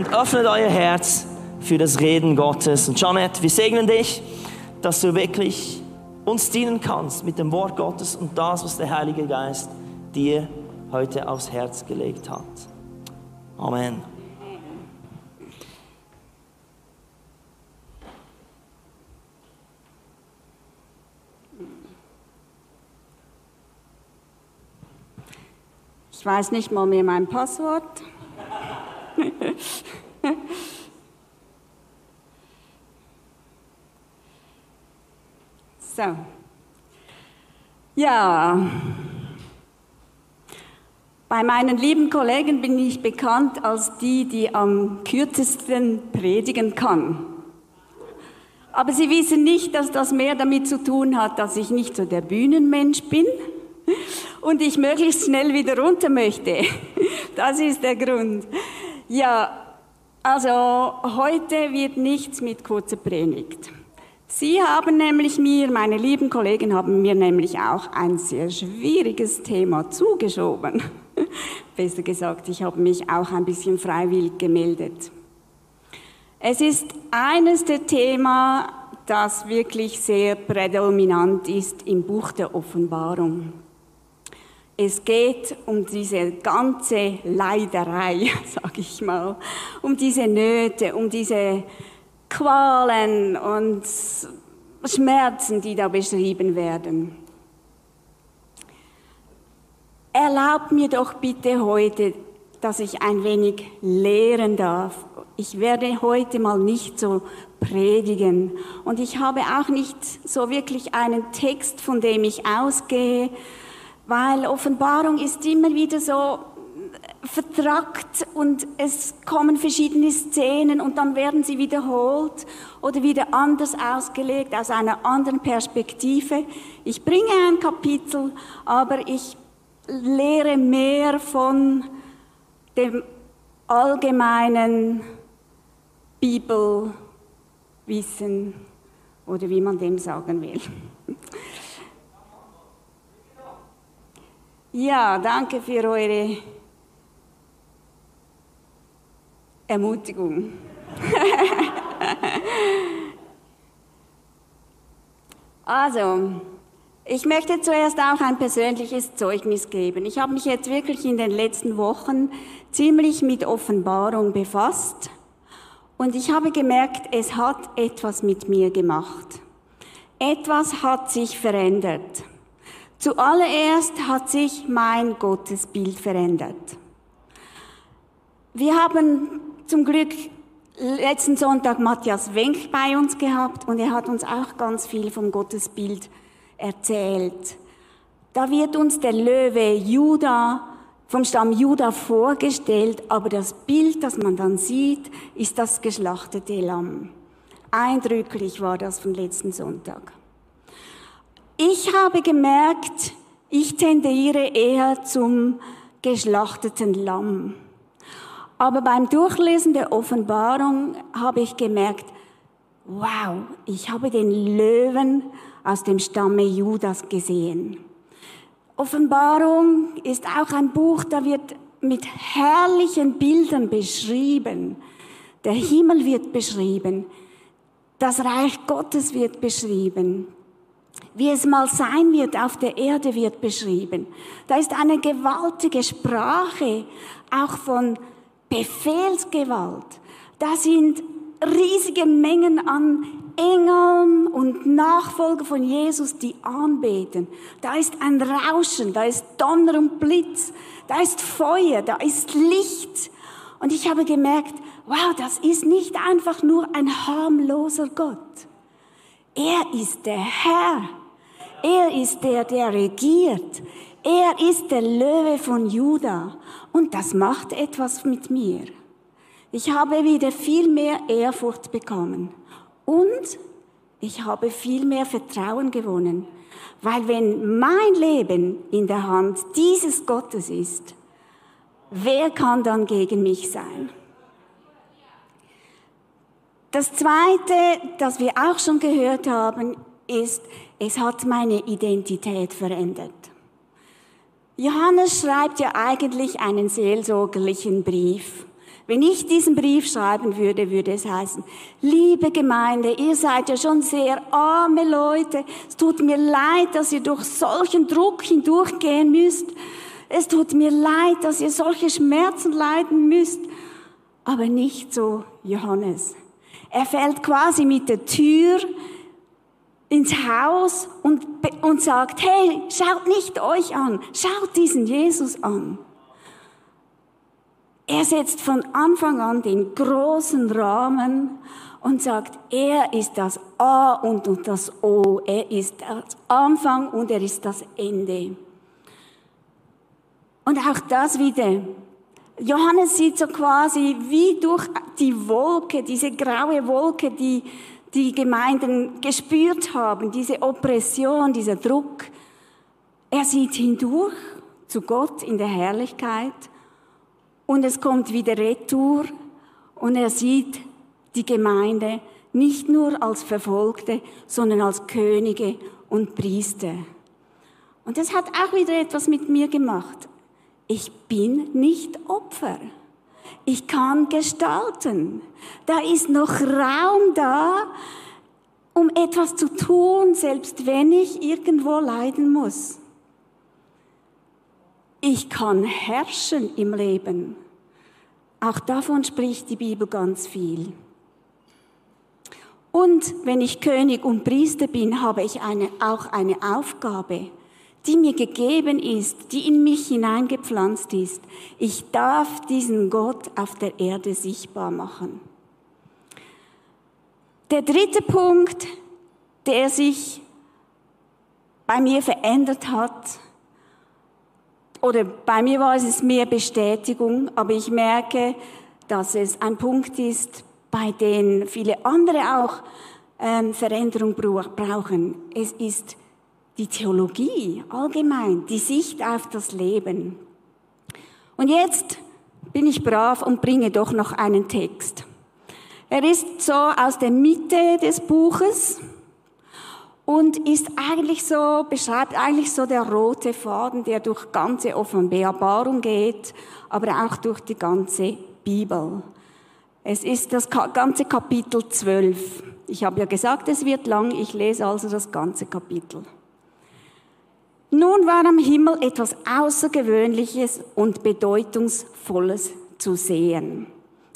und öffnet euer Herz für das Reden Gottes. Und Janet, wir segnen dich, dass du wirklich uns dienen kannst mit dem Wort Gottes und das, was der Heilige Geist dir heute aufs Herz gelegt hat. Amen. Ich weiß nicht mal mehr mein Passwort. so. Ja. Bei meinen lieben Kollegen bin ich bekannt als die, die am kürzesten predigen kann. Aber sie wissen nicht, dass das mehr damit zu tun hat, dass ich nicht so der Bühnenmensch bin und ich möglichst schnell wieder runter möchte. Das ist der Grund. Ja, also heute wird nichts mit kurzer Predigt. Sie haben nämlich mir, meine lieben Kollegen haben mir nämlich auch ein sehr schwieriges Thema zugeschoben. Besser gesagt, ich habe mich auch ein bisschen freiwillig gemeldet. Es ist eines der Themen, das wirklich sehr prädominant ist im Buch der Offenbarung. Es geht um diese ganze Leiderei, sage ich mal, um diese Nöte, um diese Qualen und Schmerzen, die da beschrieben werden. Erlaubt mir doch bitte heute, dass ich ein wenig lehren darf. Ich werde heute mal nicht so predigen und ich habe auch nicht so wirklich einen Text, von dem ich ausgehe, weil Offenbarung ist immer wieder so vertrackt und es kommen verschiedene Szenen und dann werden sie wiederholt oder wieder anders ausgelegt aus einer anderen Perspektive. Ich bringe ein Kapitel, aber ich lehre mehr von dem allgemeinen Bibelwissen oder wie man dem sagen will. Ja, danke für eure Ermutigung. also, ich möchte zuerst auch ein persönliches Zeugnis geben. Ich habe mich jetzt wirklich in den letzten Wochen ziemlich mit Offenbarung befasst und ich habe gemerkt, es hat etwas mit mir gemacht. Etwas hat sich verändert. Zuallererst hat sich mein Gottesbild verändert. Wir haben zum Glück letzten Sonntag Matthias Wenk bei uns gehabt und er hat uns auch ganz viel vom Gottesbild erzählt. Da wird uns der Löwe Juda vom Stamm Juda vorgestellt, aber das Bild, das man dann sieht, ist das geschlachtete Lamm. Eindrücklich war das von letzten Sonntag. Ich habe gemerkt, ich tendiere eher zum geschlachteten Lamm. Aber beim Durchlesen der Offenbarung habe ich gemerkt, wow, ich habe den Löwen aus dem Stamme Judas gesehen. Offenbarung ist auch ein Buch, da wird mit herrlichen Bildern beschrieben. Der Himmel wird beschrieben. Das Reich Gottes wird beschrieben. Wie es mal sein wird auf der Erde wird beschrieben. Da ist eine gewaltige Sprache, auch von Befehlsgewalt. Da sind riesige Mengen an Engeln und Nachfolger von Jesus, die anbeten. Da ist ein Rauschen, da ist Donner und Blitz, da ist Feuer, da ist Licht. Und ich habe gemerkt, wow, das ist nicht einfach nur ein harmloser Gott. Er ist der Herr. Er ist der, der regiert. Er ist der Löwe von Juda. Und das macht etwas mit mir. Ich habe wieder viel mehr Ehrfurcht bekommen. Und ich habe viel mehr Vertrauen gewonnen. Weil wenn mein Leben in der Hand dieses Gottes ist, wer kann dann gegen mich sein? Das Zweite, das wir auch schon gehört haben, ist, es hat meine Identität verändert. Johannes schreibt ja eigentlich einen seelsorgerlichen Brief. Wenn ich diesen Brief schreiben würde, würde es heißen, liebe Gemeinde, ihr seid ja schon sehr arme Leute. Es tut mir leid, dass ihr durch solchen Druck hindurchgehen müsst. Es tut mir leid, dass ihr solche Schmerzen leiden müsst. Aber nicht so Johannes. Er fällt quasi mit der Tür ins Haus und, und sagt, hey, schaut nicht euch an, schaut diesen Jesus an. Er setzt von Anfang an den großen Rahmen und sagt, er ist das A und, und das O. Er ist das Anfang und er ist das Ende. Und auch das wieder. Johannes sieht so quasi wie durch die Wolke, diese graue Wolke, die die Gemeinden gespürt haben, diese Oppression, dieser Druck. Er sieht hindurch zu Gott in der Herrlichkeit und es kommt wieder Retour und er sieht die Gemeinde nicht nur als Verfolgte, sondern als Könige und Priester. Und das hat auch wieder etwas mit mir gemacht. Ich bin nicht Opfer. Ich kann gestalten. Da ist noch Raum da, um etwas zu tun, selbst wenn ich irgendwo leiden muss. Ich kann herrschen im Leben. Auch davon spricht die Bibel ganz viel. Und wenn ich König und Priester bin, habe ich eine, auch eine Aufgabe, die mir gegeben ist, die in mich hineingepflanzt ist. Ich darf diesen Gott auf der Erde sichtbar machen. Der dritte Punkt, der sich bei mir verändert hat, oder bei mir war es mehr Bestätigung, aber ich merke, dass es ein Punkt ist, bei dem viele andere auch ähm, Veränderung brauchen. Es ist die Theologie allgemein, die Sicht auf das Leben. Und jetzt bin ich brav und bringe doch noch einen Text. Er ist so aus der Mitte des Buches und ist eigentlich so, beschreibt eigentlich so der rote Faden, der durch ganze Offenbarung geht, aber auch durch die ganze Bibel. Es ist das ganze Kapitel 12. Ich habe ja gesagt, es wird lang, ich lese also das ganze Kapitel. Nun war am Himmel etwas Außergewöhnliches und Bedeutungsvolles zu sehen.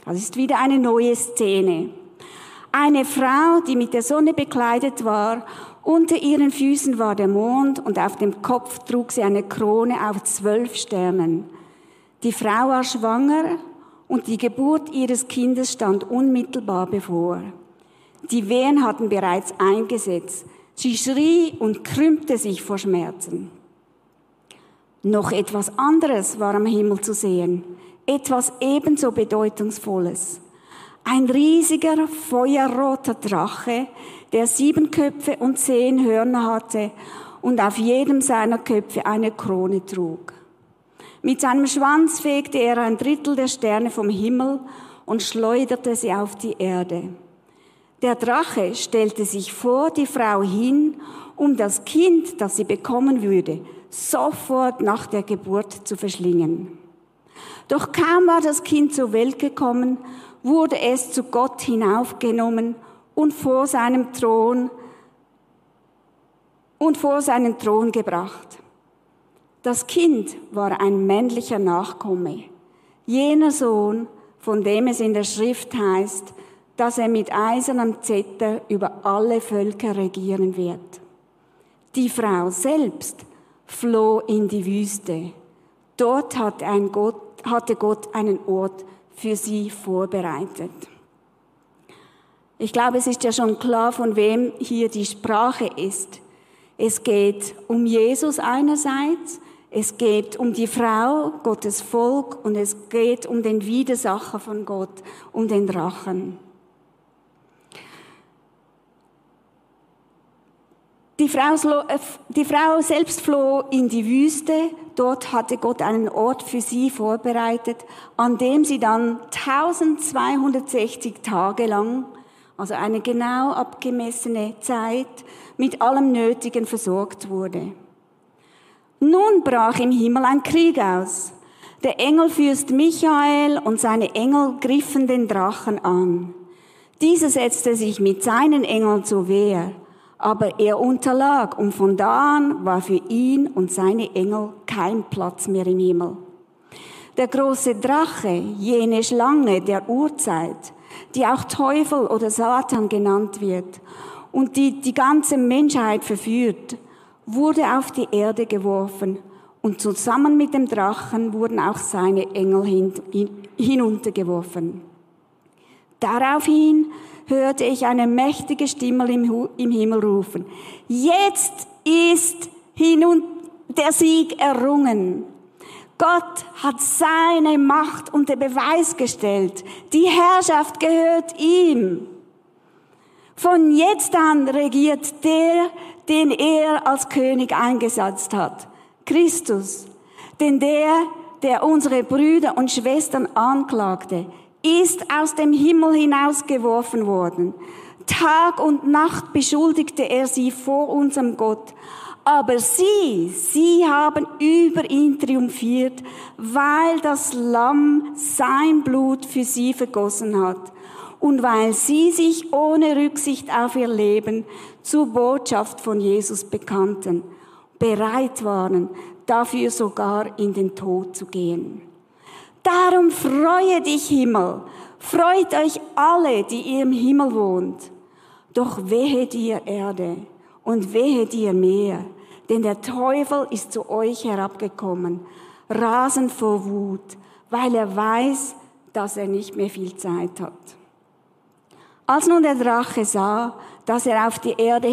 Das ist wieder eine neue Szene. Eine Frau, die mit der Sonne bekleidet war unter ihren Füßen war der Mond und auf dem Kopf trug sie eine Krone auf zwölf Sternen. Die Frau war schwanger und die Geburt ihres Kindes stand unmittelbar bevor. Die Wehen hatten bereits eingesetzt. Sie schrie und krümmte sich vor Schmerzen. Noch etwas anderes war am Himmel zu sehen, etwas ebenso bedeutungsvolles. Ein riesiger feuerroter Drache, der sieben Köpfe und zehn Hörner hatte und auf jedem seiner Köpfe eine Krone trug. Mit seinem Schwanz fegte er ein Drittel der Sterne vom Himmel und schleuderte sie auf die Erde. Der Drache stellte sich vor die Frau hin, um das Kind, das sie bekommen würde, sofort nach der Geburt zu verschlingen. Doch kaum war das Kind zur Welt gekommen, wurde es zu Gott hinaufgenommen und vor seinem Thron und vor seinen Thron gebracht. Das Kind war ein männlicher Nachkomme, jener Sohn, von dem es in der Schrift heißt, dass er mit eisernem Zetter über alle Völker regieren wird. Die Frau selbst floh in die Wüste. Dort hatte, Gott, hatte Gott einen Ort für sie vorbereitet. Ich glaube, es ist ja schon klar, von wem hier die Sprache ist. Es geht um Jesus einerseits, es geht um die Frau, Gottes Volk, und es geht um den Widersacher von Gott, um den Drachen. Die Frau, äh, die Frau selbst floh in die Wüste. Dort hatte Gott einen Ort für sie vorbereitet, an dem sie dann 1260 Tage lang also eine genau abgemessene Zeit, mit allem Nötigen versorgt wurde. Nun brach im Himmel ein Krieg aus. Der Engelfürst Michael und seine Engel griffen den Drachen an. Dieser setzte sich mit seinen Engeln zur Wehr, aber er unterlag und von da an war für ihn und seine Engel kein Platz mehr im Himmel. Der große Drache, jene Schlange der Urzeit, die auch Teufel oder Satan genannt wird und die die ganze Menschheit verführt, wurde auf die Erde geworfen und zusammen mit dem Drachen wurden auch seine Engel hin, hin, hinuntergeworfen. Daraufhin hörte ich eine mächtige Stimme im, im Himmel rufen, jetzt ist hinun der Sieg errungen. Gott hat seine Macht unter Beweis gestellt. Die Herrschaft gehört ihm. Von jetzt an regiert der, den er als König eingesetzt hat. Christus. Denn der, der unsere Brüder und Schwestern anklagte, ist aus dem Himmel hinausgeworfen worden. Tag und Nacht beschuldigte er sie vor unserem Gott. Aber sie, sie haben über ihn triumphiert, weil das Lamm sein Blut für sie vergossen hat und weil sie sich ohne Rücksicht auf ihr Leben zur Botschaft von Jesus bekannten, bereit waren, dafür sogar in den Tod zu gehen. Darum freue dich Himmel, freut euch alle, die ihr im Himmel wohnt. Doch wehe dir Erde und wehe dir Meer, denn der Teufel ist zu euch herabgekommen, rasend vor Wut, weil er weiß, dass er nicht mehr viel Zeit hat. Als nun der Drache sah, dass er auf die Erde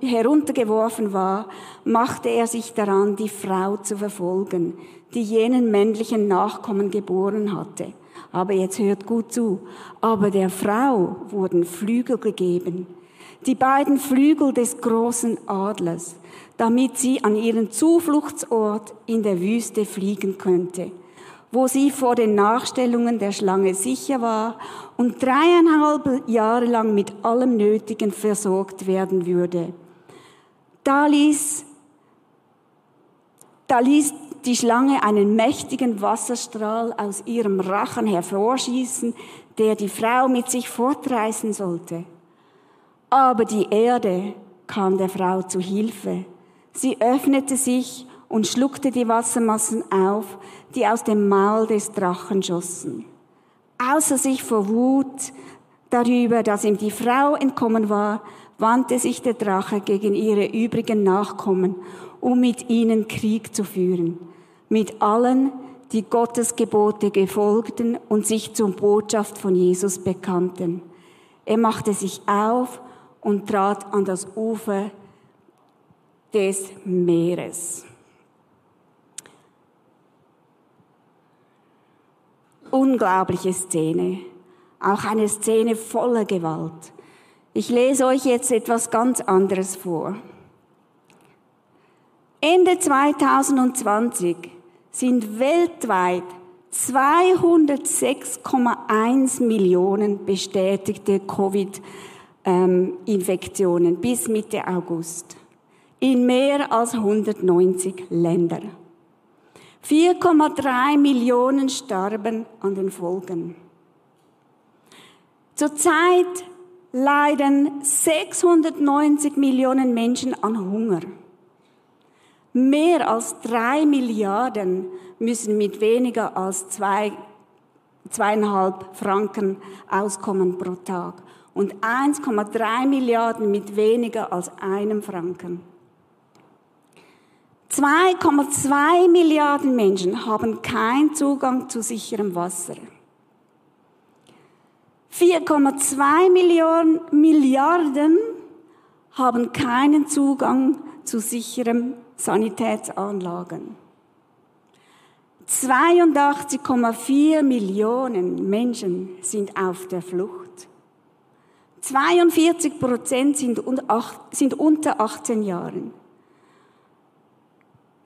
heruntergeworfen war, machte er sich daran, die Frau zu verfolgen, die jenen männlichen Nachkommen geboren hatte. Aber jetzt hört gut zu. Aber der Frau wurden Flügel gegeben, die beiden Flügel des großen Adlers, damit sie an ihren Zufluchtsort in der Wüste fliegen könnte, wo sie vor den Nachstellungen der Schlange sicher war und dreieinhalb Jahre lang mit allem Nötigen versorgt werden würde. Da ließ, da ließ die Schlange einen mächtigen Wasserstrahl aus ihrem Rachen hervorschießen, der die Frau mit sich fortreißen sollte. Aber die Erde kam der Frau zu Hilfe. Sie öffnete sich und schluckte die Wassermassen auf, die aus dem Maul des Drachen schossen. Außer sich vor Wut darüber, dass ihm die Frau entkommen war, wandte sich der Drache gegen ihre übrigen Nachkommen, um mit ihnen Krieg zu führen, mit allen, die Gottes Gebote gefolgten und sich zur Botschaft von Jesus bekannten. Er machte sich auf und trat an das Ufer des Meeres. Unglaubliche Szene, auch eine Szene voller Gewalt. Ich lese euch jetzt etwas ganz anderes vor. Ende 2020 sind weltweit 206,1 Millionen bestätigte Covid-Infektionen bis Mitte August in mehr als 190 Ländern. 4,3 Millionen starben an den Folgen. Zurzeit leiden 690 Millionen Menschen an Hunger. Mehr als drei Milliarden müssen mit weniger als zwei, zweieinhalb Franken auskommen pro Tag und 1,3 Milliarden mit weniger als einem Franken. 2,2 Milliarden Menschen haben keinen Zugang zu sicherem Wasser. 4,2 Milliarden, haben keinen Zugang zu sicheren Sanitätsanlagen. 82,4 Millionen Menschen sind auf der Flucht. 42 Prozent sind unter 18 Jahren.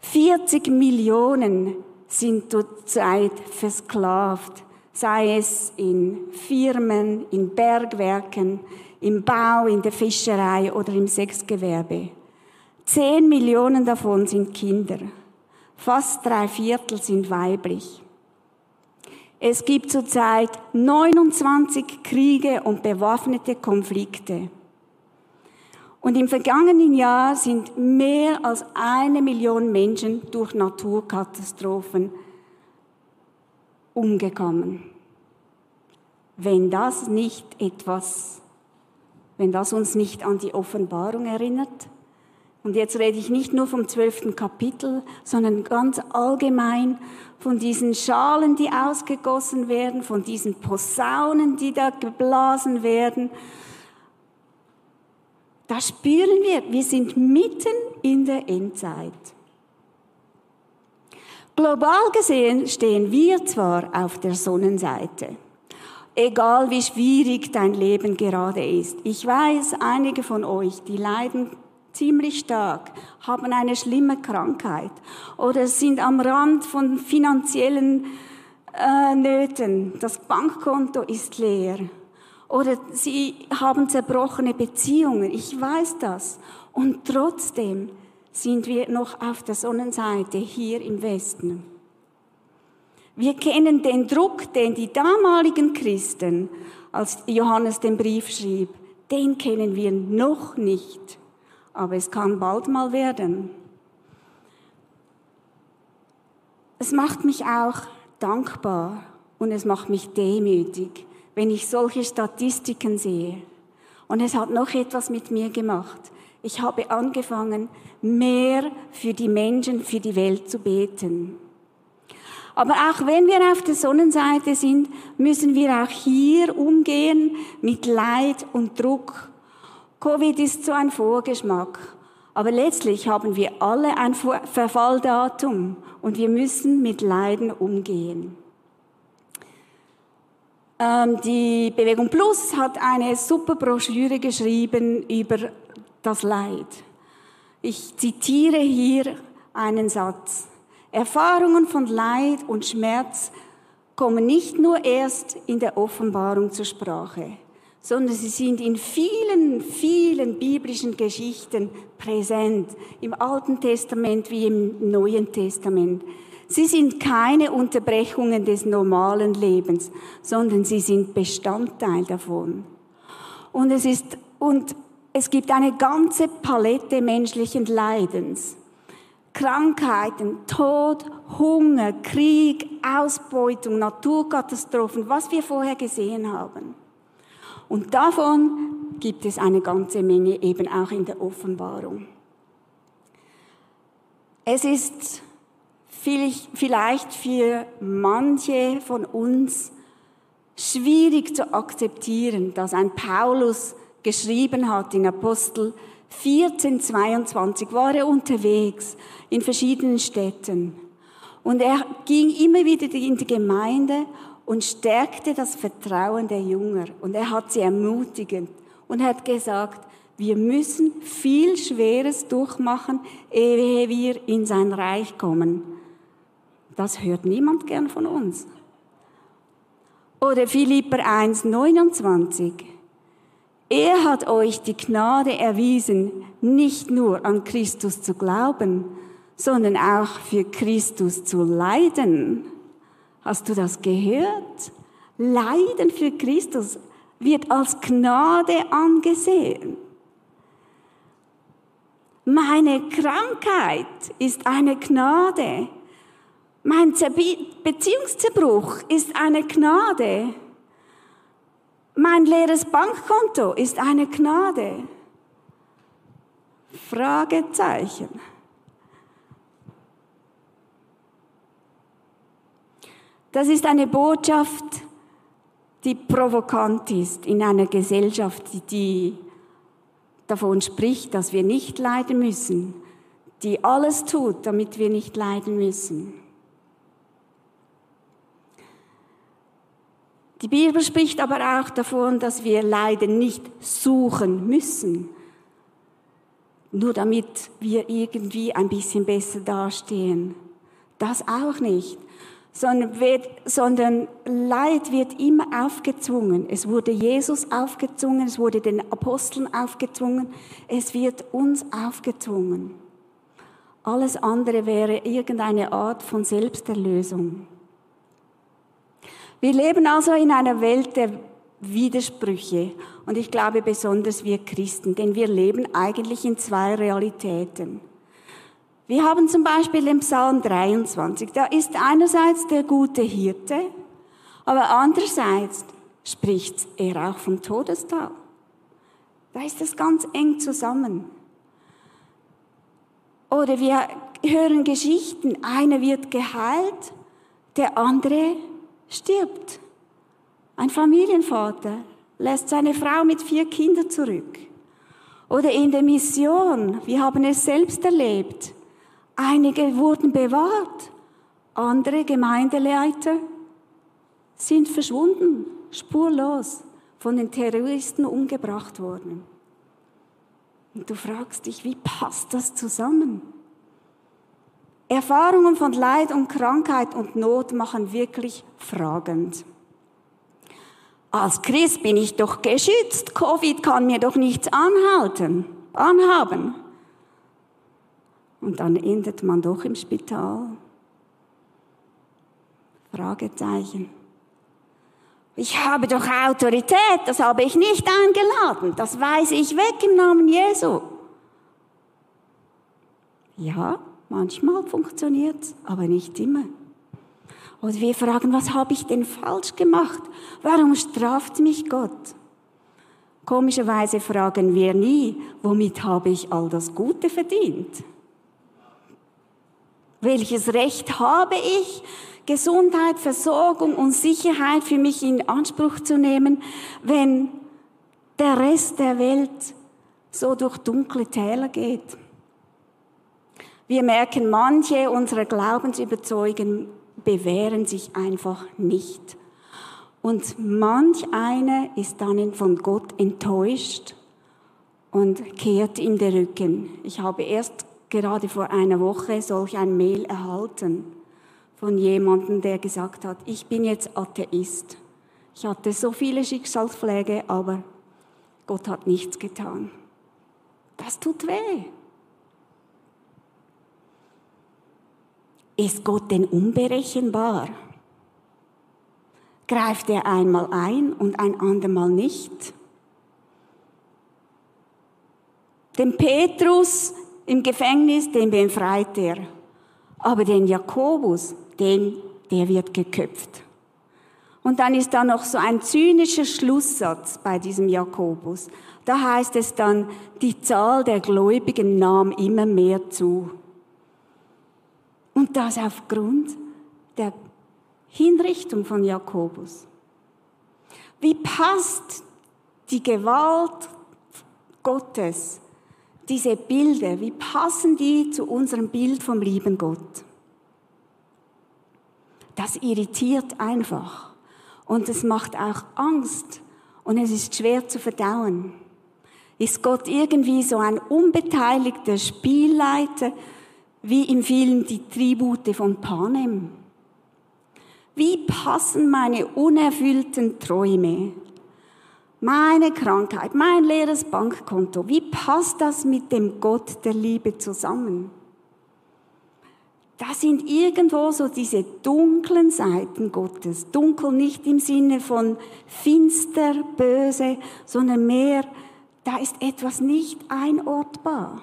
40 Millionen sind zurzeit versklavt, sei es in Firmen, in Bergwerken, im Bau, in der Fischerei oder im Sexgewerbe. Zehn Millionen davon sind Kinder. Fast drei Viertel sind weiblich. Es gibt zurzeit 29 Kriege und bewaffnete Konflikte. Und im vergangenen Jahr sind mehr als eine Million Menschen durch Naturkatastrophen umgekommen. Wenn das nicht etwas, wenn das uns nicht an die Offenbarung erinnert, und jetzt rede ich nicht nur vom zwölften Kapitel, sondern ganz allgemein von diesen Schalen, die ausgegossen werden, von diesen Posaunen, die da geblasen werden. Da spüren wir, wir sind mitten in der Endzeit. Global gesehen stehen wir zwar auf der Sonnenseite, egal wie schwierig dein Leben gerade ist. Ich weiß, einige von euch, die leiden ziemlich stark, haben eine schlimme Krankheit oder sind am Rand von finanziellen äh, Nöten. Das Bankkonto ist leer. Oder sie haben zerbrochene Beziehungen. Ich weiß das. Und trotzdem sind wir noch auf der Sonnenseite hier im Westen. Wir kennen den Druck, den die damaligen Christen, als Johannes den Brief schrieb, den kennen wir noch nicht aber es kann bald mal werden. Es macht mich auch dankbar und es macht mich demütig, wenn ich solche Statistiken sehe. Und es hat noch etwas mit mir gemacht. Ich habe angefangen, mehr für die Menschen, für die Welt zu beten. Aber auch wenn wir auf der Sonnenseite sind, müssen wir auch hier umgehen mit Leid und Druck Covid ist so ein Vorgeschmack. Aber letztlich haben wir alle ein Verfalldatum und wir müssen mit Leiden umgehen. Ähm, die Bewegung Plus hat eine super Broschüre geschrieben über das Leid. Ich zitiere hier einen Satz. Erfahrungen von Leid und Schmerz kommen nicht nur erst in der Offenbarung zur Sprache sondern sie sind in vielen, vielen biblischen Geschichten präsent, im Alten Testament wie im Neuen Testament. Sie sind keine Unterbrechungen des normalen Lebens, sondern sie sind Bestandteil davon. Und es ist, und es gibt eine ganze Palette menschlichen Leidens. Krankheiten, Tod, Hunger, Krieg, Ausbeutung, Naturkatastrophen, was wir vorher gesehen haben. Und davon gibt es eine ganze Menge eben auch in der Offenbarung. Es ist vielleicht für manche von uns schwierig zu akzeptieren, dass ein Paulus geschrieben hat in Apostel 14, 22, war er unterwegs in verschiedenen Städten. Und er ging immer wieder in die Gemeinde und stärkte das Vertrauen der Jünger. Und er hat sie ermutigend und hat gesagt, wir müssen viel Schweres durchmachen, ehe wir in sein Reich kommen. Das hört niemand gern von uns. Oder Philipper 1, 29. Er hat euch die Gnade erwiesen, nicht nur an Christus zu glauben, sondern auch für Christus zu leiden Hast du das gehört? Leiden für Christus wird als Gnade angesehen. Meine Krankheit ist eine Gnade. Mein Beziehungszerbruch ist eine Gnade. Mein leeres Bankkonto ist eine Gnade. Fragezeichen. Das ist eine Botschaft, die provokant ist in einer Gesellschaft, die davon spricht, dass wir nicht leiden müssen, die alles tut, damit wir nicht leiden müssen. Die Bibel spricht aber auch davon, dass wir Leiden nicht suchen müssen, nur damit wir irgendwie ein bisschen besser dastehen. Das auch nicht sondern, wird, sondern Leid wird immer aufgezwungen. Es wurde Jesus aufgezwungen, es wurde den Aposteln aufgezwungen, es wird uns aufgezwungen. Alles andere wäre irgendeine Art von Selbsterlösung. Wir leben also in einer Welt der Widersprüche. Und ich glaube besonders wir Christen, denn wir leben eigentlich in zwei Realitäten. Wir haben zum Beispiel den Psalm 23. Da ist einerseits der gute Hirte, aber andererseits spricht er auch vom Todestal. Da ist das ganz eng zusammen. Oder wir hören Geschichten, einer wird geheilt, der andere stirbt. Ein Familienvater lässt seine Frau mit vier Kindern zurück. Oder in der Mission, wir haben es selbst erlebt. Einige wurden bewahrt, andere Gemeindeleiter sind verschwunden, spurlos, von den Terroristen umgebracht worden. Und du fragst dich, wie passt das zusammen? Erfahrungen von Leid und Krankheit und Not machen wirklich fragend. Als Christ bin ich doch geschützt. Covid kann mir doch nichts anhalten, anhaben. Und dann endet man doch im Spital. Fragezeichen. Ich habe doch Autorität, das habe ich nicht eingeladen, das weise ich weg im Namen Jesu. Ja, manchmal funktioniert es, aber nicht immer. Oder wir fragen, was habe ich denn falsch gemacht? Warum straft mich Gott? Komischerweise fragen wir nie, womit habe ich all das Gute verdient? Welches Recht habe ich, Gesundheit, Versorgung und Sicherheit für mich in Anspruch zu nehmen, wenn der Rest der Welt so durch dunkle Täler geht? Wir merken, manche unserer Glaubensüberzeugungen bewähren sich einfach nicht. Und manch einer ist dann von Gott enttäuscht und kehrt ihm den Rücken. Ich habe erst gerade vor einer Woche solch ein Mail erhalten von jemandem, der gesagt hat, ich bin jetzt Atheist. Ich hatte so viele Schicksalsschläge, aber Gott hat nichts getan. Das tut weh. Ist Gott denn unberechenbar? Greift er einmal ein und ein andermal nicht? Den Petrus im Gefängnis, den befreit er. Aber den Jakobus, den, der wird geköpft. Und dann ist da noch so ein zynischer Schlusssatz bei diesem Jakobus. Da heißt es dann, die Zahl der Gläubigen nahm immer mehr zu. Und das aufgrund der Hinrichtung von Jakobus. Wie passt die Gewalt Gottes, diese Bilder, wie passen die zu unserem Bild vom lieben Gott? Das irritiert einfach und es macht auch Angst und es ist schwer zu verdauen. Ist Gott irgendwie so ein unbeteiligter Spielleiter, wie im Film Die Tribute von Panem. Wie passen meine unerfüllten Träume, meine Krankheit, mein leeres Bankkonto, wie passt das mit dem Gott der Liebe zusammen? Das sind irgendwo so diese dunklen Seiten Gottes. Dunkel nicht im Sinne von finster, böse, sondern mehr, da ist etwas nicht einordbar.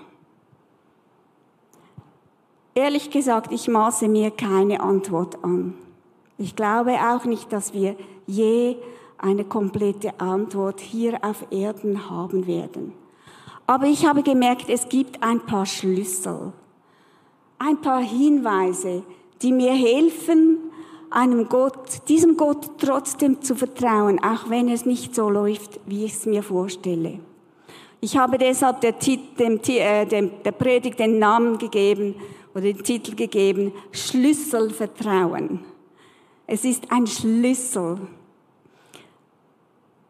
Ehrlich gesagt, ich maße mir keine Antwort an. Ich glaube auch nicht, dass wir je eine komplette Antwort hier auf Erden haben werden. Aber ich habe gemerkt, es gibt ein paar Schlüssel, ein paar Hinweise, die mir helfen, einem Gott, diesem Gott trotzdem zu vertrauen, auch wenn es nicht so läuft, wie ich es mir vorstelle. Ich habe deshalb der, äh, dem, der Predigt den Namen gegeben, oder den Titel gegeben, Schlüsselvertrauen. Es ist ein Schlüssel.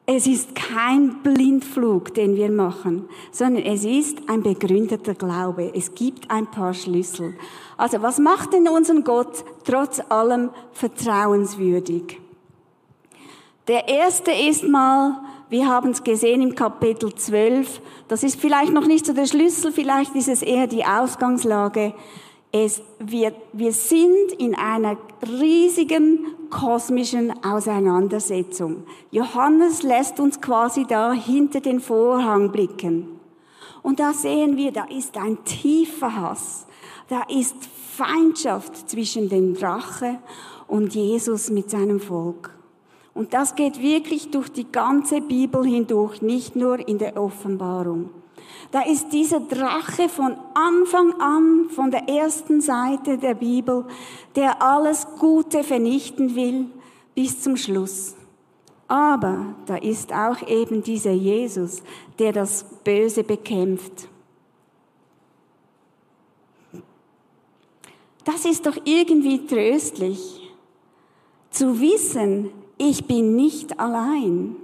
Es ist kein Blindflug, den wir machen, sondern es ist ein begründeter Glaube. Es gibt ein paar Schlüssel. Also was macht denn unseren Gott trotz allem vertrauenswürdig? Der erste ist mal, wir haben es gesehen im Kapitel 12, das ist vielleicht noch nicht so der Schlüssel, vielleicht ist es eher die Ausgangslage. Es, wir, wir sind in einer riesigen kosmischen Auseinandersetzung. Johannes lässt uns quasi da hinter den Vorhang blicken. Und da sehen wir, da ist ein tiefer Hass. Da ist Feindschaft zwischen dem Drache und Jesus mit seinem Volk. Und das geht wirklich durch die ganze Bibel hindurch, nicht nur in der Offenbarung. Da ist dieser Drache von Anfang an, von der ersten Seite der Bibel, der alles Gute vernichten will, bis zum Schluss. Aber da ist auch eben dieser Jesus, der das Böse bekämpft. Das ist doch irgendwie tröstlich, zu wissen, ich bin nicht allein.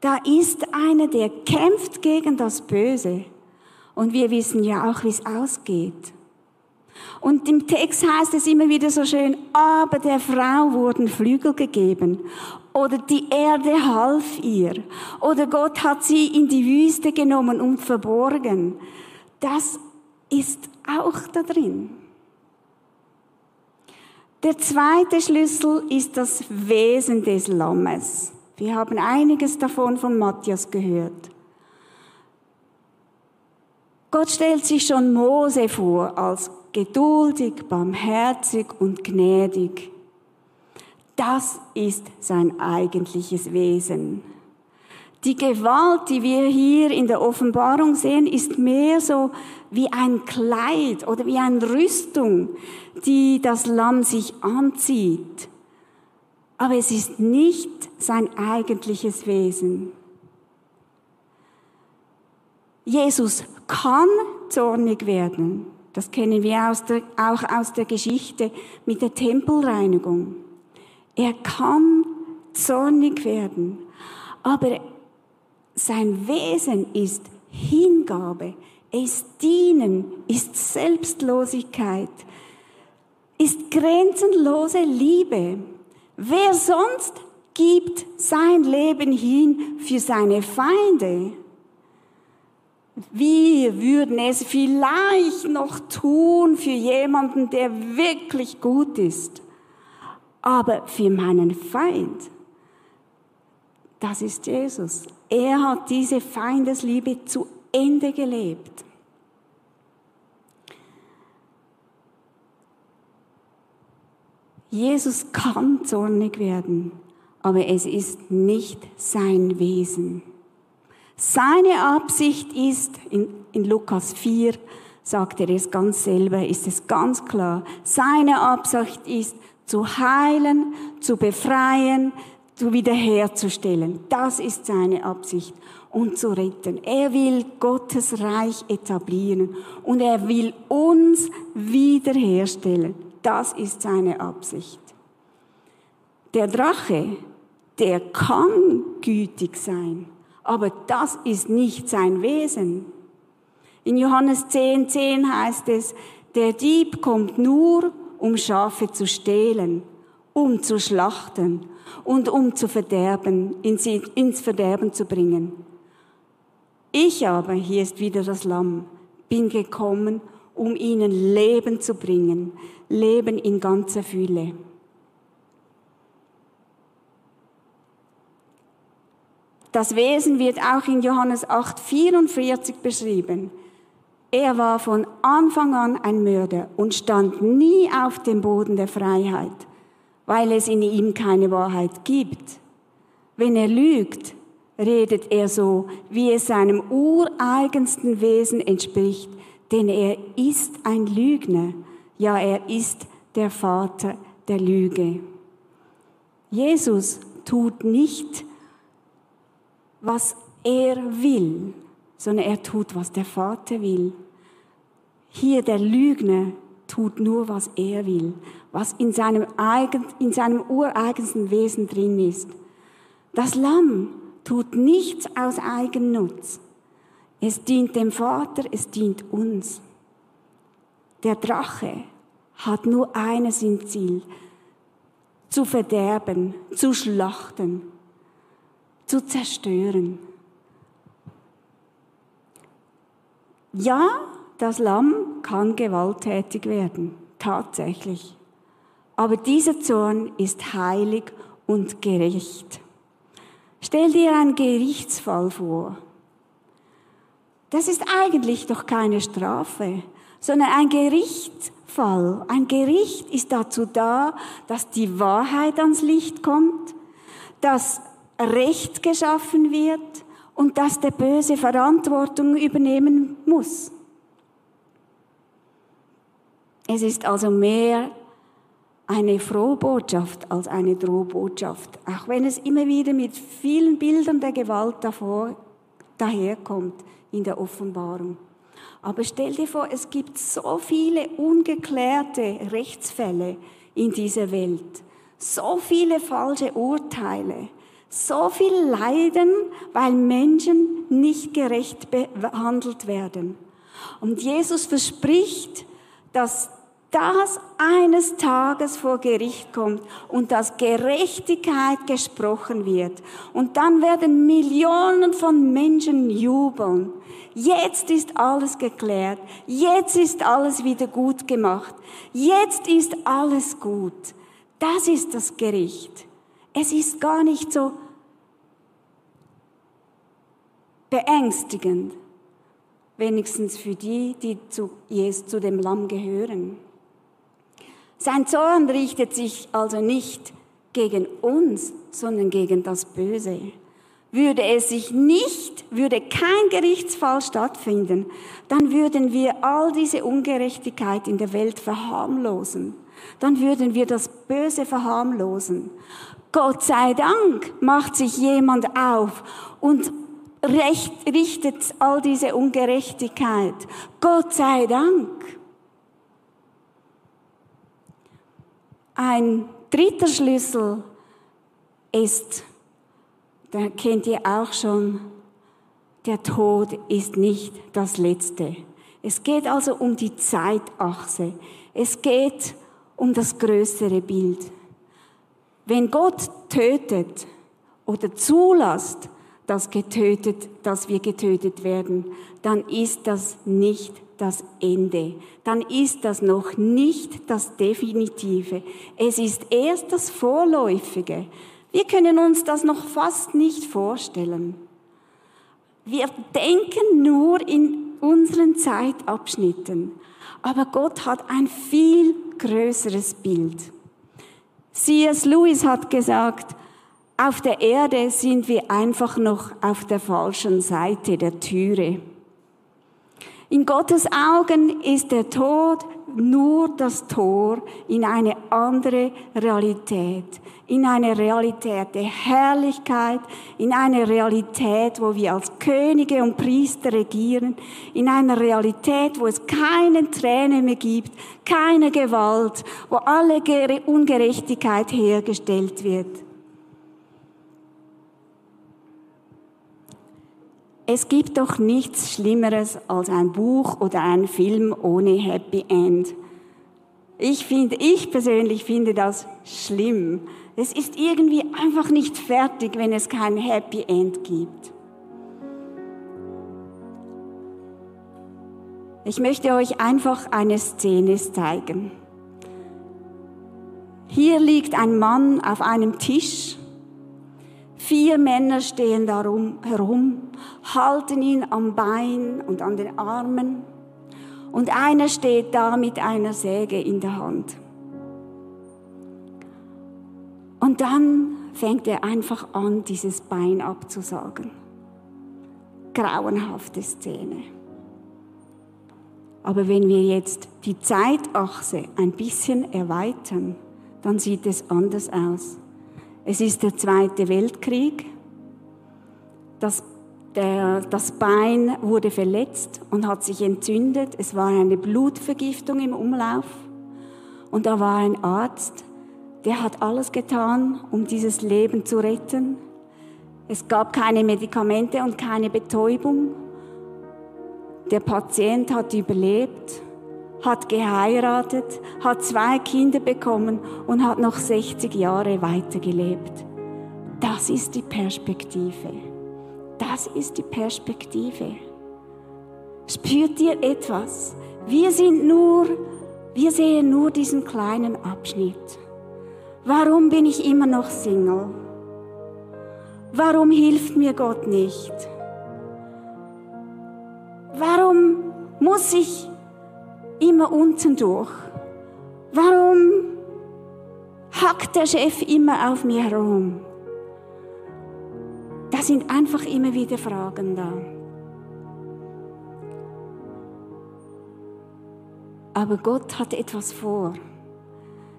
Da ist einer, der kämpft gegen das Böse. Und wir wissen ja auch, wie es ausgeht. Und im Text heißt es immer wieder so schön, aber der Frau wurden Flügel gegeben. Oder die Erde half ihr. Oder Gott hat sie in die Wüste genommen und verborgen. Das ist auch da drin. Der zweite Schlüssel ist das Wesen des Lammes. Wir haben einiges davon von Matthias gehört. Gott stellt sich schon Mose vor als geduldig, barmherzig und gnädig. Das ist sein eigentliches Wesen. Die Gewalt, die wir hier in der Offenbarung sehen, ist mehr so wie ein Kleid oder wie eine Rüstung, die das Lamm sich anzieht. Aber es ist nicht sein eigentliches Wesen. Jesus kann zornig werden. Das kennen wir aus der, auch aus der Geschichte mit der Tempelreinigung. Er kann zornig werden, aber sein Wesen ist Hingabe, ist Dienen, ist Selbstlosigkeit, ist grenzenlose Liebe. Wer sonst gibt sein Leben hin für seine Feinde? Wir würden es vielleicht noch tun für jemanden, der wirklich gut ist. Aber für meinen Feind, das ist Jesus. Er hat diese Feindesliebe zu Ende gelebt. Jesus kann zornig werden, aber es ist nicht sein Wesen. Seine Absicht ist, in, in Lukas 4 sagt er es ganz selber, ist es ganz klar, seine Absicht ist, zu heilen, zu befreien, zu wiederherzustellen. Das ist seine Absicht. Und zu retten. Er will Gottes Reich etablieren und er will uns wiederherstellen. Das ist seine Absicht. Der Drache, der kann gütig sein, aber das ist nicht sein Wesen. In Johannes 10, 10 heißt es, der Dieb kommt nur, um Schafe zu stehlen, um zu schlachten und um zu verderben, ins Verderben zu bringen. Ich aber, hier ist wieder das Lamm, bin gekommen, um ihnen Leben zu bringen, Leben in ganzer Fülle. Das Wesen wird auch in Johannes 8, 44 beschrieben. Er war von Anfang an ein Mörder und stand nie auf dem Boden der Freiheit, weil es in ihm keine Wahrheit gibt. Wenn er lügt, redet er so, wie es seinem ureigensten Wesen entspricht, denn er ist ein Lügner. Ja, er ist der Vater der Lüge. Jesus tut nicht, was er will, sondern er tut, was der Vater will. Hier der Lügner tut nur, was er will, was in seinem, eigen, in seinem ureigensten Wesen drin ist. Das Lamm tut nichts aus Eigennutz. Es dient dem Vater, es dient uns. Der Drache hat nur eines im Ziel, zu verderben, zu schlachten, zu zerstören. Ja, das Lamm kann gewalttätig werden, tatsächlich. Aber dieser Zorn ist heilig und gerecht. Stell dir einen Gerichtsfall vor. Das ist eigentlich doch keine Strafe, sondern ein Gerichtsfall. Ein Gericht ist dazu da, dass die Wahrheit ans Licht kommt, dass Recht geschaffen wird und dass der Böse Verantwortung übernehmen muss. Es ist also mehr eine Frohbotschaft als eine Drohbotschaft, auch wenn es immer wieder mit vielen Bildern der Gewalt davor daherkommt in der Offenbarung. Aber stell dir vor, es gibt so viele ungeklärte Rechtsfälle in dieser Welt, so viele falsche Urteile, so viel Leiden, weil Menschen nicht gerecht behandelt werden. Und Jesus verspricht, dass das eines Tages vor Gericht kommt und dass Gerechtigkeit gesprochen wird. Und dann werden Millionen von Menschen jubeln. Jetzt ist alles geklärt. Jetzt ist alles wieder gut gemacht. Jetzt ist alles gut. Das ist das Gericht. Es ist gar nicht so beängstigend, wenigstens für die, die zu, zu dem Lamm gehören. Sein Zorn richtet sich also nicht gegen uns, sondern gegen das Böse. Würde es sich nicht, würde kein Gerichtsfall stattfinden, dann würden wir all diese Ungerechtigkeit in der Welt verharmlosen. Dann würden wir das Böse verharmlosen. Gott sei Dank macht sich jemand auf und recht, richtet all diese Ungerechtigkeit. Gott sei Dank. Ein dritter Schlüssel ist, da kennt ihr auch schon, der Tod ist nicht das Letzte. Es geht also um die Zeitachse. Es geht um das größere Bild. Wenn Gott tötet oder zulässt, dass, dass wir getötet werden, dann ist das nicht das Ende. Dann ist das noch nicht das Definitive. Es ist erst das Vorläufige. Wir können uns das noch fast nicht vorstellen. Wir denken nur in unseren Zeitabschnitten. Aber Gott hat ein viel größeres Bild. C.S. Lewis hat gesagt, auf der Erde sind wir einfach noch auf der falschen Seite der Türe. In Gottes Augen ist der Tod nur das Tor in eine andere Realität, in eine Realität der Herrlichkeit, in eine Realität, wo wir als Könige und Priester regieren, in eine Realität, wo es keine Träne mehr gibt, keine Gewalt, wo alle Ungerechtigkeit hergestellt wird. Es gibt doch nichts Schlimmeres als ein Buch oder ein Film ohne Happy End. Ich finde, ich persönlich finde das schlimm. Es ist irgendwie einfach nicht fertig, wenn es kein Happy End gibt. Ich möchte euch einfach eine Szene zeigen. Hier liegt ein Mann auf einem Tisch Vier Männer stehen darum herum, halten ihn am Bein und an den Armen. Und einer steht da mit einer Säge in der Hand. Und dann fängt er einfach an, dieses Bein abzusagen. Grauenhafte Szene. Aber wenn wir jetzt die Zeitachse ein bisschen erweitern, dann sieht es anders aus. Es ist der Zweite Weltkrieg. Das, der, das Bein wurde verletzt und hat sich entzündet. Es war eine Blutvergiftung im Umlauf. Und da war ein Arzt, der hat alles getan, um dieses Leben zu retten. Es gab keine Medikamente und keine Betäubung. Der Patient hat überlebt hat geheiratet, hat zwei Kinder bekommen und hat noch 60 Jahre weitergelebt. Das ist die Perspektive. Das ist die Perspektive. Spürt ihr etwas? Wir sind nur, wir sehen nur diesen kleinen Abschnitt. Warum bin ich immer noch Single? Warum hilft mir Gott nicht? Warum muss ich immer unten durch? Warum hackt der Chef immer auf mir herum? Da sind einfach immer wieder Fragen da. Aber Gott hat etwas vor.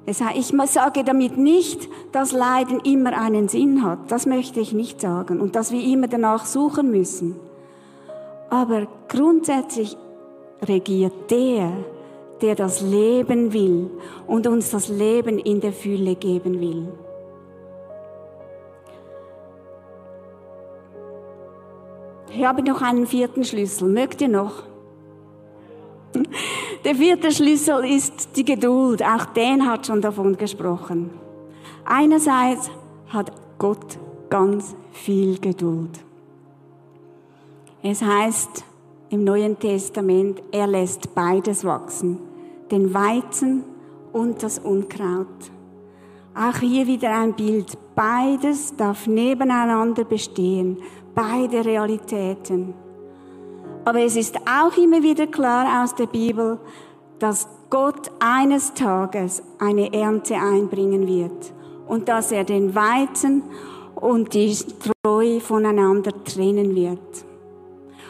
ich sage damit nicht, dass Leiden immer einen Sinn hat. Das möchte ich nicht sagen. Und dass wir immer danach suchen müssen. Aber grundsätzlich regiert der, der das Leben will und uns das Leben in der Fülle geben will. Ich habe noch einen vierten Schlüssel. Mögt ihr noch? Der vierte Schlüssel ist die Geduld. Auch den hat schon davon gesprochen. Einerseits hat Gott ganz viel Geduld. Es heißt im Neuen Testament, er lässt beides wachsen, den Weizen und das Unkraut. Auch hier wieder ein Bild. Beides darf nebeneinander bestehen, beide Realitäten. Aber es ist auch immer wieder klar aus der Bibel, dass Gott eines Tages eine Ernte einbringen wird und dass er den Weizen und die Treue voneinander trennen wird.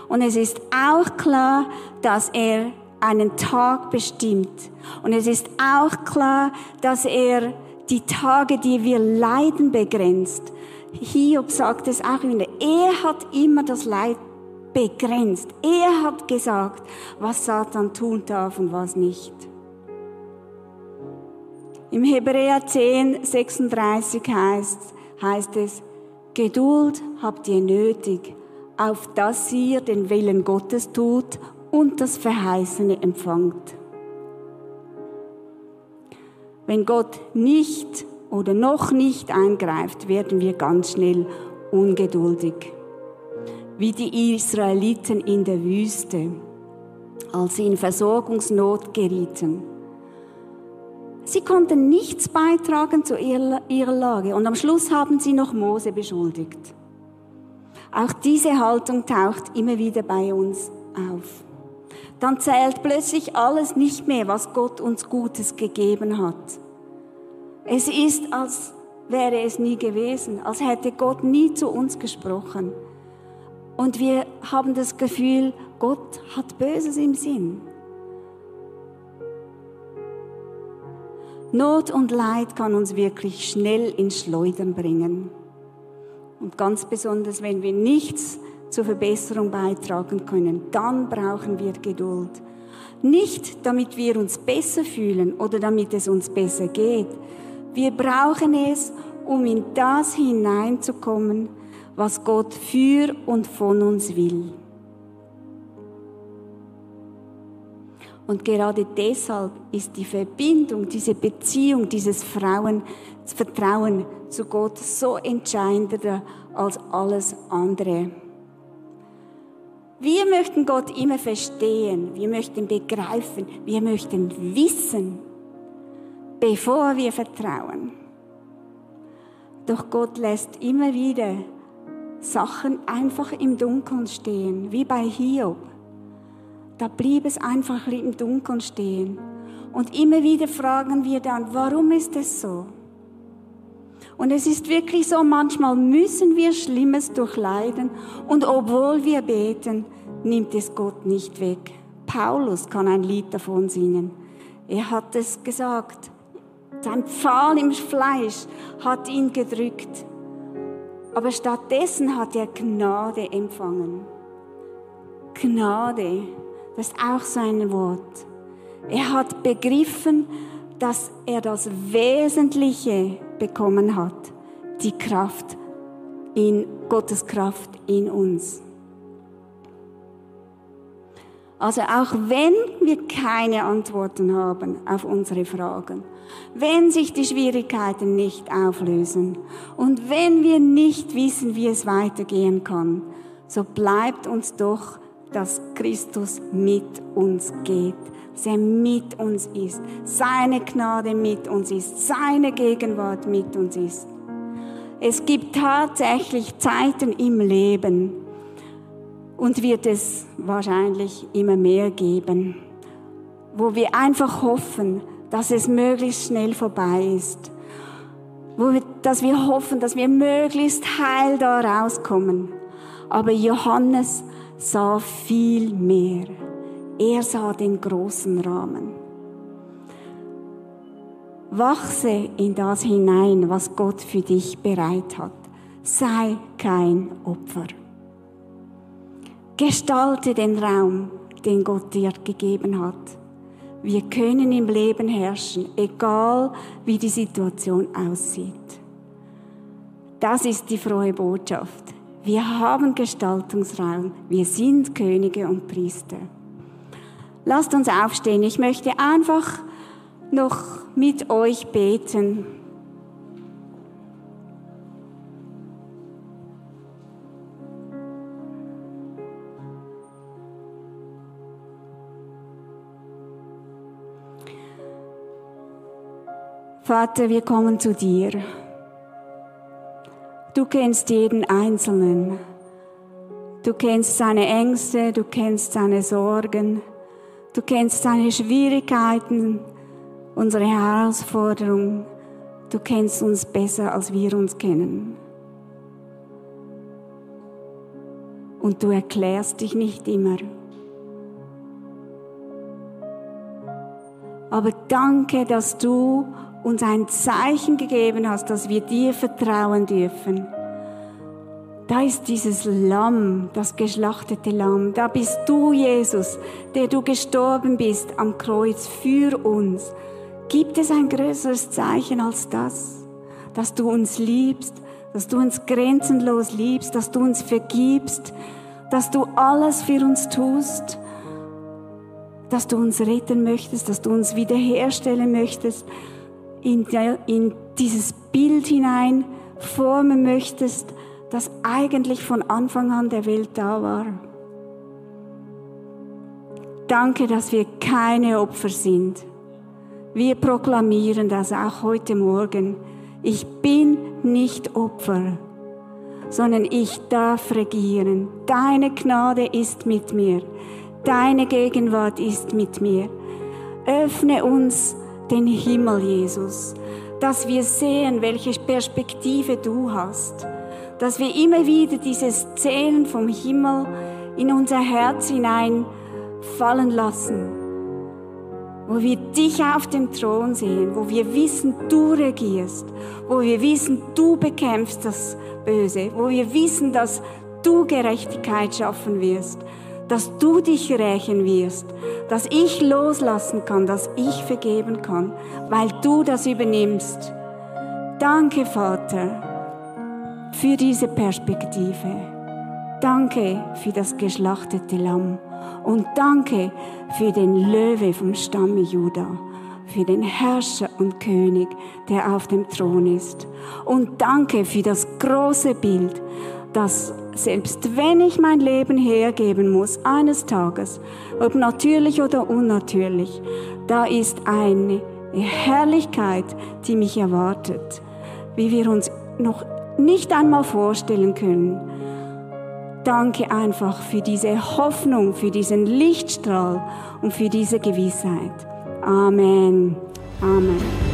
Und es ist auch klar, dass er einen Tag bestimmt. Und es ist auch klar, dass er die Tage, die wir leiden, begrenzt. Hiob sagt es auch wieder. Er hat immer das Leid begrenzt. Er hat gesagt, was Satan tun darf und was nicht. Im Hebräer 10, 36 heißt, heißt es, Geduld habt ihr nötig, auf dass ihr den Willen Gottes tut und das Verheißene empfangt. Wenn Gott nicht oder noch nicht eingreift, werden wir ganz schnell ungeduldig. Wie die Israeliten in der Wüste, als sie in Versorgungsnot gerieten. Sie konnten nichts beitragen zu ihrer Lage und am Schluss haben sie noch Mose beschuldigt. Auch diese Haltung taucht immer wieder bei uns auf. Dann zählt plötzlich alles nicht mehr, was Gott uns Gutes gegeben hat. Es ist, als wäre es nie gewesen, als hätte Gott nie zu uns gesprochen. Und wir haben das Gefühl, Gott hat Böses im Sinn. Not und Leid kann uns wirklich schnell ins Schleudern bringen. Und ganz besonders, wenn wir nichts zur Verbesserung beitragen können, dann brauchen wir Geduld. Nicht damit wir uns besser fühlen oder damit es uns besser geht. Wir brauchen es, um in das hineinzukommen, was Gott für und von uns will. Und gerade deshalb ist die Verbindung, diese Beziehung, dieses Frauen, Vertrauen zu Gott so entscheidender als alles andere. Wir möchten Gott immer verstehen, wir möchten begreifen, wir möchten wissen, bevor wir vertrauen. Doch Gott lässt immer wieder Sachen einfach im Dunkeln stehen, wie bei Hiob. Da blieb es einfach im Dunkeln stehen. Und immer wieder fragen wir dann, warum ist es so? Und es ist wirklich so, manchmal müssen wir Schlimmes durchleiden und obwohl wir beten, nimmt es Gott nicht weg. Paulus kann ein Lied davon singen. Er hat es gesagt. Sein Pfahl im Fleisch hat ihn gedrückt. Aber stattdessen hat er Gnade empfangen. Gnade, das ist auch sein Wort. Er hat begriffen, dass er das Wesentliche bekommen hat, die Kraft in Gottes Kraft in uns. Also auch wenn wir keine Antworten haben auf unsere Fragen, wenn sich die Schwierigkeiten nicht auflösen und wenn wir nicht wissen, wie es weitergehen kann, so bleibt uns doch dass Christus mit uns geht, dass er mit uns ist, seine Gnade mit uns ist, seine Gegenwart mit uns ist. Es gibt tatsächlich Zeiten im Leben und wird es wahrscheinlich immer mehr geben, wo wir einfach hoffen, dass es möglichst schnell vorbei ist. Wo wir, dass wir hoffen, dass wir möglichst heil da rauskommen. Aber Johannes sah viel mehr. Er sah den großen Rahmen. Wachse in das hinein, was Gott für dich bereit hat. Sei kein Opfer. Gestalte den Raum, den Gott dir gegeben hat. Wir können im Leben herrschen, egal wie die Situation aussieht. Das ist die frohe Botschaft. Wir haben Gestaltungsraum. Wir sind Könige und Priester. Lasst uns aufstehen. Ich möchte einfach noch mit euch beten. Vater, wir kommen zu dir. Du kennst jeden Einzelnen. Du kennst seine Ängste, du kennst seine Sorgen, du kennst seine Schwierigkeiten, unsere Herausforderungen. Du kennst uns besser, als wir uns kennen. Und du erklärst dich nicht immer. Aber danke, dass du uns ein Zeichen gegeben hast, dass wir dir vertrauen dürfen. Da ist dieses Lamm, das geschlachtete Lamm. Da bist du, Jesus, der du gestorben bist am Kreuz für uns. Gibt es ein größeres Zeichen als das? Dass du uns liebst, dass du uns grenzenlos liebst, dass du uns vergibst, dass du alles für uns tust, dass du uns retten möchtest, dass du uns wiederherstellen möchtest in, dieses Bild hinein formen möchtest, das eigentlich von Anfang an der Welt da war. Danke, dass wir keine Opfer sind. Wir proklamieren das auch heute Morgen. Ich bin nicht Opfer, sondern ich darf regieren. Deine Gnade ist mit mir. Deine Gegenwart ist mit mir. Öffne uns den Himmel, Jesus, dass wir sehen, welche Perspektive du hast, dass wir immer wieder diese Szenen vom Himmel in unser Herz hinein fallen lassen, wo wir dich auf dem Thron sehen, wo wir wissen, du regierst, wo wir wissen, du bekämpfst das Böse, wo wir wissen, dass du Gerechtigkeit schaffen wirst, dass du dich rächen wirst, dass ich loslassen kann, dass ich vergeben kann, weil du das übernimmst. Danke, Vater, für diese Perspektive. Danke für das geschlachtete Lamm. Und danke für den Löwe vom Stamme Juda, für den Herrscher und König, der auf dem Thron ist. Und danke für das große Bild, dass selbst wenn ich mein Leben hergeben muss, eines Tages, ob natürlich oder unnatürlich, da ist eine Herrlichkeit, die mich erwartet, wie wir uns noch nicht einmal vorstellen können. Danke einfach für diese Hoffnung, für diesen Lichtstrahl und für diese Gewissheit. Amen. Amen.